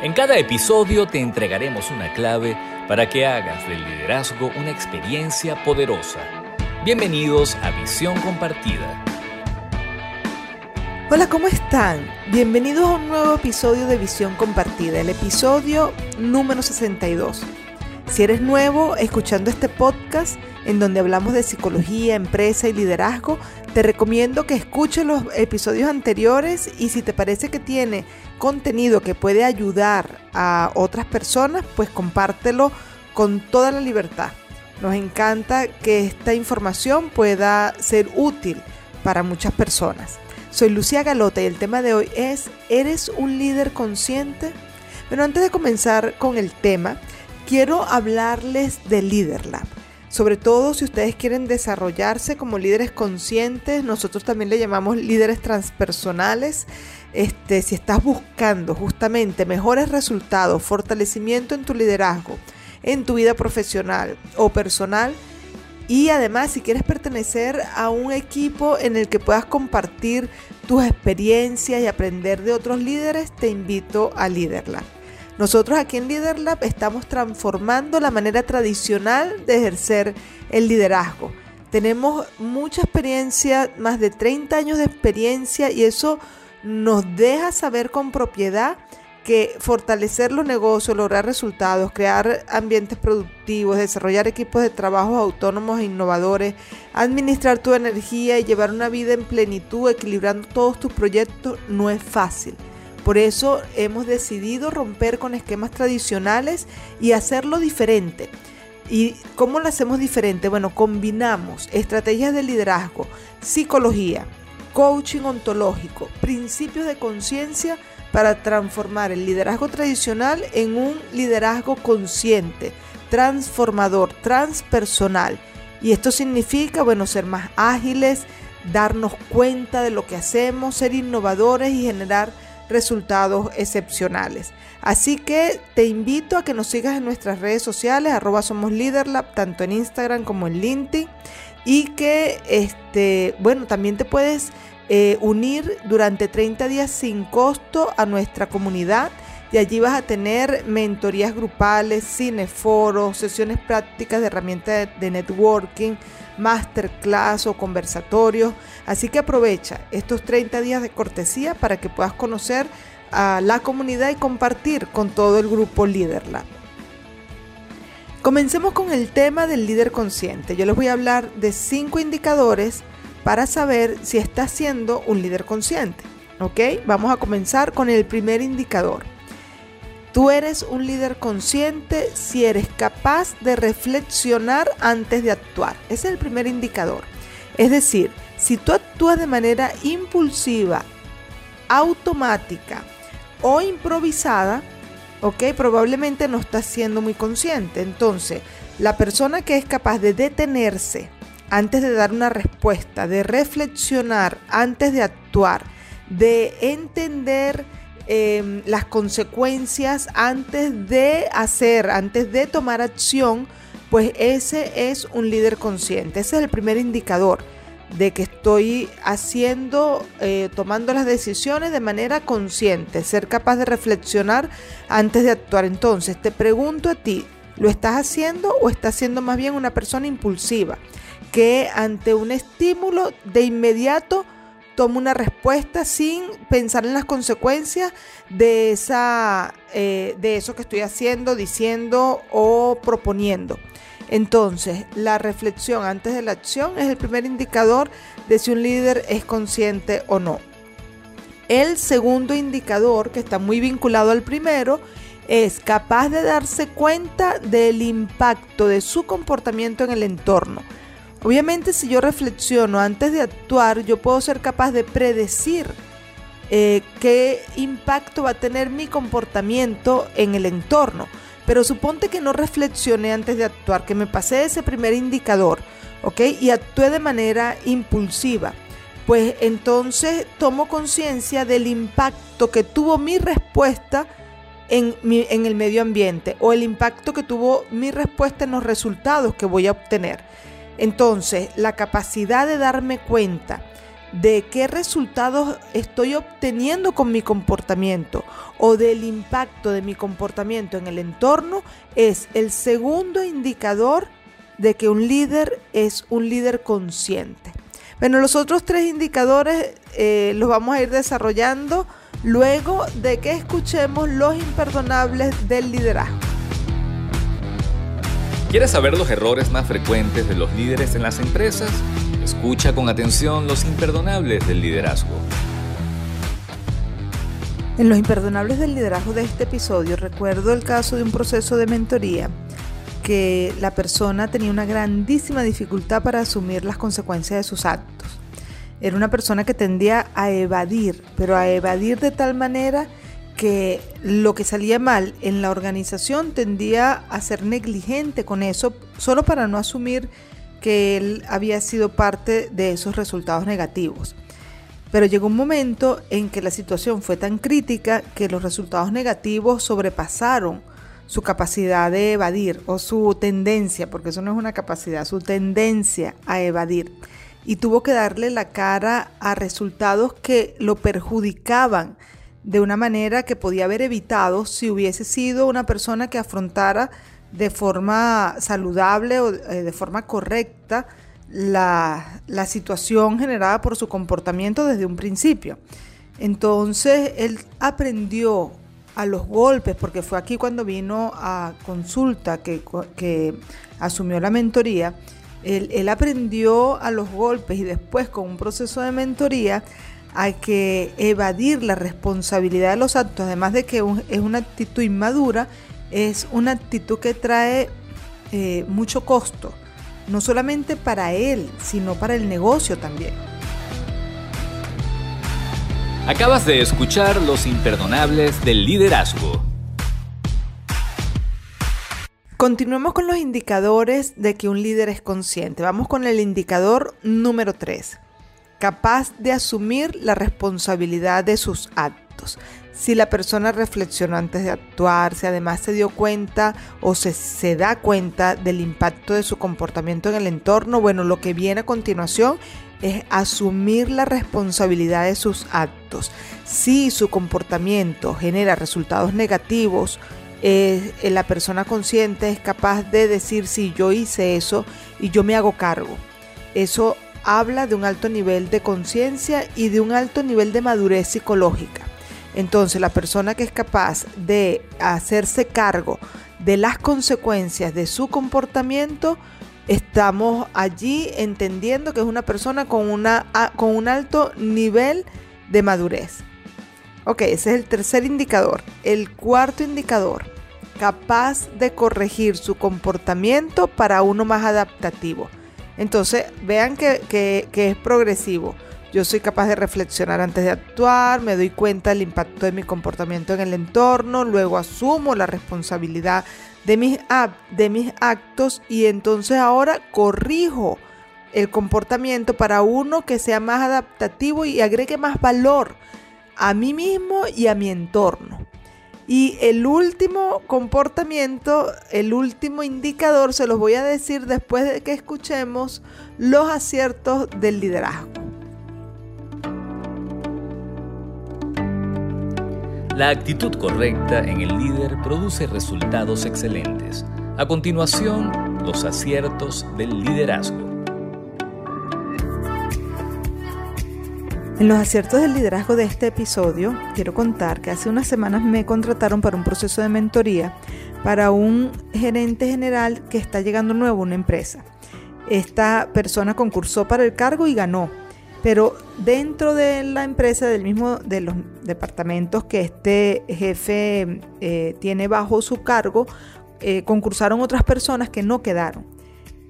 En cada episodio te entregaremos una clave para que hagas del liderazgo una experiencia poderosa. Bienvenidos a Visión Compartida. Hola, ¿cómo están? Bienvenidos a un nuevo episodio de Visión Compartida, el episodio número 62. Si eres nuevo escuchando este podcast en donde hablamos de psicología, empresa y liderazgo, te recomiendo que escuches los episodios anteriores y si te parece que tiene contenido que puede ayudar a otras personas, pues compártelo con toda la libertad. Nos encanta que esta información pueda ser útil para muchas personas. Soy Lucía Galota y el tema de hoy es ¿Eres un líder consciente? Pero antes de comenzar con el tema, quiero hablarles de LeaderLab. Sobre todo si ustedes quieren desarrollarse como líderes conscientes, nosotros también le llamamos líderes transpersonales. Este, si estás buscando justamente mejores resultados, fortalecimiento en tu liderazgo, en tu vida profesional o personal, y además, si quieres pertenecer a un equipo en el que puedas compartir tus experiencias y aprender de otros líderes, te invito a LeaderLab. Nosotros aquí en LeaderLab estamos transformando la manera tradicional de ejercer el liderazgo. Tenemos mucha experiencia, más de 30 años de experiencia y eso nos deja saber con propiedad que fortalecer los negocios, lograr resultados, crear ambientes productivos, desarrollar equipos de trabajo autónomos e innovadores, administrar tu energía y llevar una vida en plenitud, equilibrando todos tus proyectos, no es fácil. Por eso hemos decidido romper con esquemas tradicionales y hacerlo diferente. ¿Y cómo lo hacemos diferente? Bueno, combinamos estrategias de liderazgo, psicología, coaching ontológico, principios de conciencia, para transformar el liderazgo tradicional en un liderazgo consciente, transformador, transpersonal. Y esto significa, bueno, ser más ágiles, darnos cuenta de lo que hacemos, ser innovadores y generar resultados excepcionales. Así que te invito a que nos sigas en nuestras redes sociales, arroba somos Leaderlab, tanto en Instagram como en LinkedIn. Y que, este, bueno, también te puedes eh, unir durante 30 días sin costo a nuestra comunidad y allí vas a tener mentorías grupales, cineforos, sesiones prácticas de herramientas de, networking, masterclass o conversatorios. Así que aprovecha estos 30 días de cortesía para que puedas conocer a la comunidad y compartir con todo el grupo Leaderlab. Comencemos con el tema del líder consciente. Yo les voy a hablar de cinco indicadores para saber si estás siendo un líder consciente. ¿Ok? Vamos a comenzar con el primer indicador. Tú eres un líder consciente si eres capaz de reflexionar antes de actuar. Ese es el primer indicador. Es decir, si tú actúas de manera impulsiva, automática o improvisada, ¿ok? Probablemente no estás siendo muy consciente. Entonces, la persona que es capaz de detenerse, antes de dar una respuesta, de reflexionar antes de actuar, de entender em, las consecuencias antes de hacer, antes de tomar acción, pues ese es un líder consciente. Ese es el primer indicador de que estoy haciendo, eh, tomando las decisiones de manera consciente, ser capaz de reflexionar antes de actuar. Entonces, te pregunto a ti, ¿lo estás haciendo o estás siendo más bien una persona impulsiva? que ante un estímulo de inmediato toma una respuesta sin pensar en las consecuencias de, esa, eh, de eso que estoy haciendo, diciendo o proponiendo. Entonces, la reflexión antes de la acción es el primer indicador de si un líder es consciente o no. El segundo indicador, que está muy vinculado al primero, es capaz de darse cuenta del impacto de su comportamiento en el entorno Obviamente si yo reflexiono antes de actuar, yo puedo ser capaz de predecir eh, qué impacto va a tener mi comportamiento en el entorno. Pero suponte que no reflexioné antes de actuar, que me pasé ese primer indicador, ¿ok? Y actué de manera impulsiva. Pues entonces tomo conciencia del impacto que tuvo mi respuesta en, en el medio ambiente o el impacto que tuvo mi respuesta en los resultados que voy a obtener. Entonces, la capacidad de darme cuenta de qué resultados estoy obteniendo con mi comportamiento o del impacto de mi comportamiento en el entorno es el segundo indicador de que un líder es un líder consciente. Bueno, los otros tres indicadores eh, los vamos a ir desarrollando luego de que escuchemos los imperdonables del liderazgo. ¿Quieres saber los errores más frecuentes de los líderes en las empresas? Escucha con atención los imperdonables del liderazgo. En los imperdonables del liderazgo de este episodio recuerdo el caso de un proceso de mentoría que la persona tenía una grandísima dificultad para asumir las consecuencias de sus actos. Era una persona que tendía a evadir, pero a evadir de tal manera que lo que salía mal en la organización tendía a ser negligente con eso, solo para no asumir que él había sido parte de esos resultados negativos. Pero llegó un momento en que la situación fue tan crítica que los resultados negativos sobrepasaron su capacidad de evadir o su tendencia, porque eso no es una capacidad, su tendencia a evadir. Y tuvo que darle la cara a resultados que lo perjudicaban de una manera que podía haber evitado si hubiese sido una persona que afrontara de forma saludable o eh, de forma correcta la, la situación generada por su comportamiento desde un principio. Entonces él aprendió a los golpes, porque fue aquí cuando vino a consulta que, asumió la mentoría, él, aprendió a los golpes y después con un proceso de mentoría hay que evadir la responsabilidad de los actos, además de que es una actitud inmadura, es una actitud que trae eh, mucho costo, no solamente para él, sino para el negocio también. Acabas de escuchar Los Imperdonables del Liderazgo. Continuemos con los indicadores de que un líder es consciente. Vamos con el indicador número 3. Capaz de asumir la responsabilidad de sus actos. Si la persona reflexionó antes de actuar, si además se dio cuenta o se, se da cuenta del impacto de su comportamiento en el entorno, bueno, lo que viene a continuación es asumir la responsabilidad de sus actos. Si su comportamiento genera resultados negativos, eh, la persona consciente es capaz de decir si yo hice eso y yo me hago cargo. Eso habla de un alto nivel de conciencia y de un alto nivel de madurez psicológica. Entonces la persona que es capaz de hacerse cargo de las consecuencias de su comportamiento, estamos allí entendiendo que es una persona con, una, con un alto nivel de madurez. Ok, ese es el tercer indicador. El cuarto indicador, capaz de corregir su comportamiento para uno más adaptativo. Entonces, vean que, es progresivo. Yo soy capaz de reflexionar antes de actuar, me doy cuenta del impacto de mi comportamiento en el entorno, luego asumo la responsabilidad de mis, de mis actos y entonces ahora corrijo el comportamiento para uno que sea más adaptativo y agregue más valor a mí mismo y a mi entorno. Y el último comportamiento, el último indicador, se los voy a decir después de que escuchemos los aciertos del liderazgo. La actitud correcta en el líder produce resultados excelentes. A continuación, los aciertos del liderazgo. En los aciertos del liderazgo de este episodio, quiero contar que hace unas semanas me contrataron para un proceso de mentoría para un gerente general que está llegando nuevo a una empresa. Esta persona concursó para el cargo y ganó pero dentro de la empresa, del mismo de los departamentos que este jefe eh, tiene bajo su cargo, eh, concursaron otras personas que no quedaron.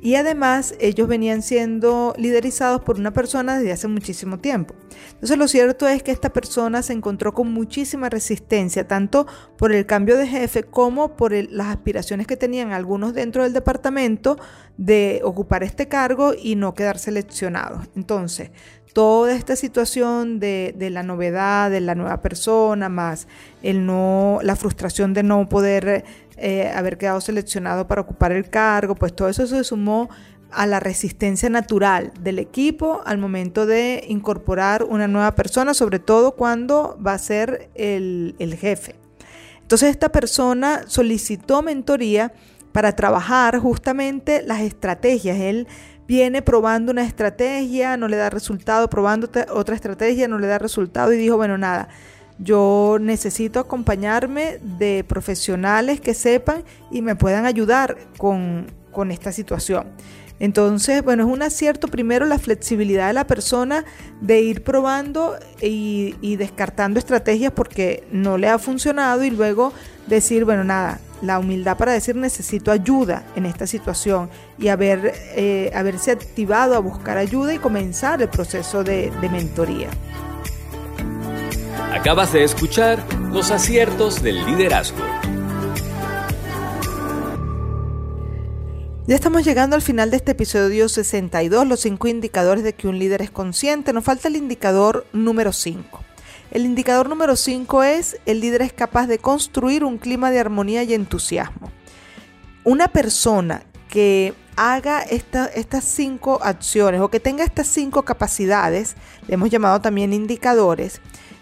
Y además ellos venían siendo liderizados por una persona desde hace muchísimo tiempo. Entonces lo cierto es que esta persona se encontró con muchísima resistencia, tanto por el cambio de jefe como por las aspiraciones que tenían algunos dentro del departamento de ocupar este cargo y no quedar seleccionados. Entonces, toda esta situación de, la novedad, de la nueva persona, más el no, la frustración de no poder eh, haber quedado seleccionado para ocupar el cargo, pues todo eso se sumó a la resistencia natural del equipo al momento de incorporar una nueva persona, sobre todo cuando va a ser el, el jefe. Entonces esta persona solicitó mentoría para trabajar justamente las estrategias. Él viene probando una estrategia, no le da resultado, probando otra estrategia, no le da resultado y dijo, bueno, nada, yo necesito acompañarme de profesionales que sepan y me puedan ayudar con, con esta situación. Entonces, bueno, es un acierto primero la flexibilidad de la persona de ir probando y, y, descartando estrategias porque no le ha funcionado y luego decir, bueno, nada, la humildad para decir necesito ayuda en esta situación y haber, eh, haberse activado a buscar ayuda y comenzar el proceso de, de mentoría. Acabas de escuchar los aciertos del liderazgo. Ya estamos llegando al final de este episodio 62, los cinco indicadores de que un líder es consciente. Nos falta el indicador número 5. El indicador número 5 es el líder es capaz de construir un clima de armonía y entusiasmo. Una persona que haga estas cinco acciones o que tenga estas cinco capacidades, le hemos llamado también indicadores,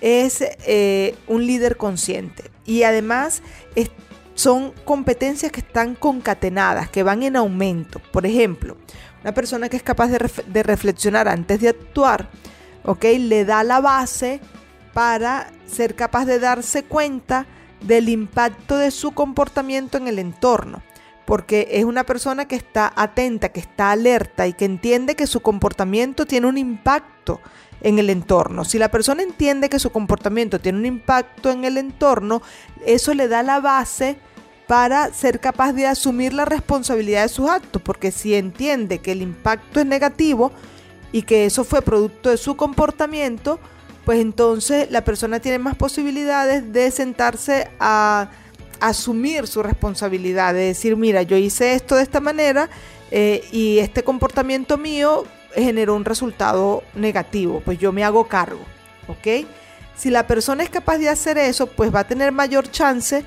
es eh, un líder consciente. Y además son competencias que están concatenadas, que van en aumento. Por ejemplo, una persona que es capaz de, de reflexionar antes de actuar, ¿ok? Le da la base para ser capaz de darse cuenta del impacto de su comportamiento en el entorno, porque es una persona que está atenta, que está alerta y que entiende que su comportamiento tiene un impacto en el entorno. Si la persona entiende que su comportamiento tiene un impacto en el entorno, eso le da la base para ser capaz de asumir la responsabilidad de sus actos, porque si entiende que el impacto es negativo y que eso fue producto de su comportamiento, pues entonces la persona tiene más posibilidades de sentarse a asumir su responsabilidad, de decir, mira, yo hice esto de esta manera eh, y este comportamiento mío generó un resultado negativo, pues yo me hago cargo, ¿ok? Si la persona es capaz de hacer eso, pues va a tener mayor chance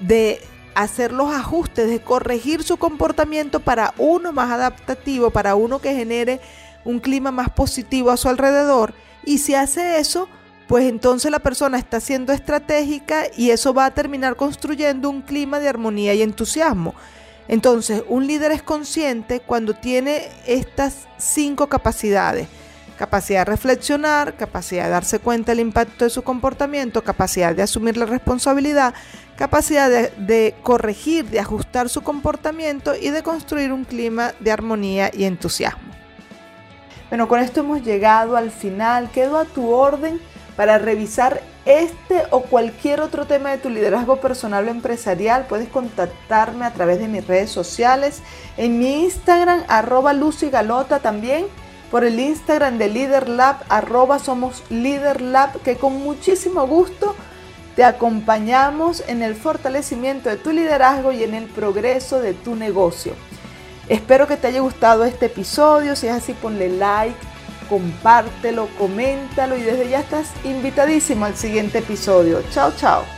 de hacer los ajustes, de corregir su comportamiento para uno más adaptativo, para uno que genere un clima más positivo a su alrededor y si hace eso, pues entonces la persona está siendo estratégica y eso va a terminar construyendo un clima de armonía y entusiasmo. Entonces, un líder es consciente cuando tiene estas cinco capacidades. Capacidad de reflexionar, capacidad de darse cuenta del impacto de su comportamiento, capacidad de asumir la responsabilidad, capacidad de, corregir, de ajustar su comportamiento y de construir un clima de armonía y entusiasmo. Bueno, con esto hemos llegado al final. Quedo a tu orden para revisar este o cualquier otro tema de tu liderazgo personal o empresarial. Puedes contactarme a través de mis redes sociales, en mi Instagram, arroba Lucy Galota también, por el Instagram de LeaderLab, arroba somos LeaderLab, que con muchísimo gusto te acompañamos en el fortalecimiento de tu liderazgo y en el progreso de tu negocio. Espero que te haya gustado este episodio. Si es así, ponle like, compártelo, coméntalo y desde ya estás invitadísimo al siguiente episodio. Chao, chao.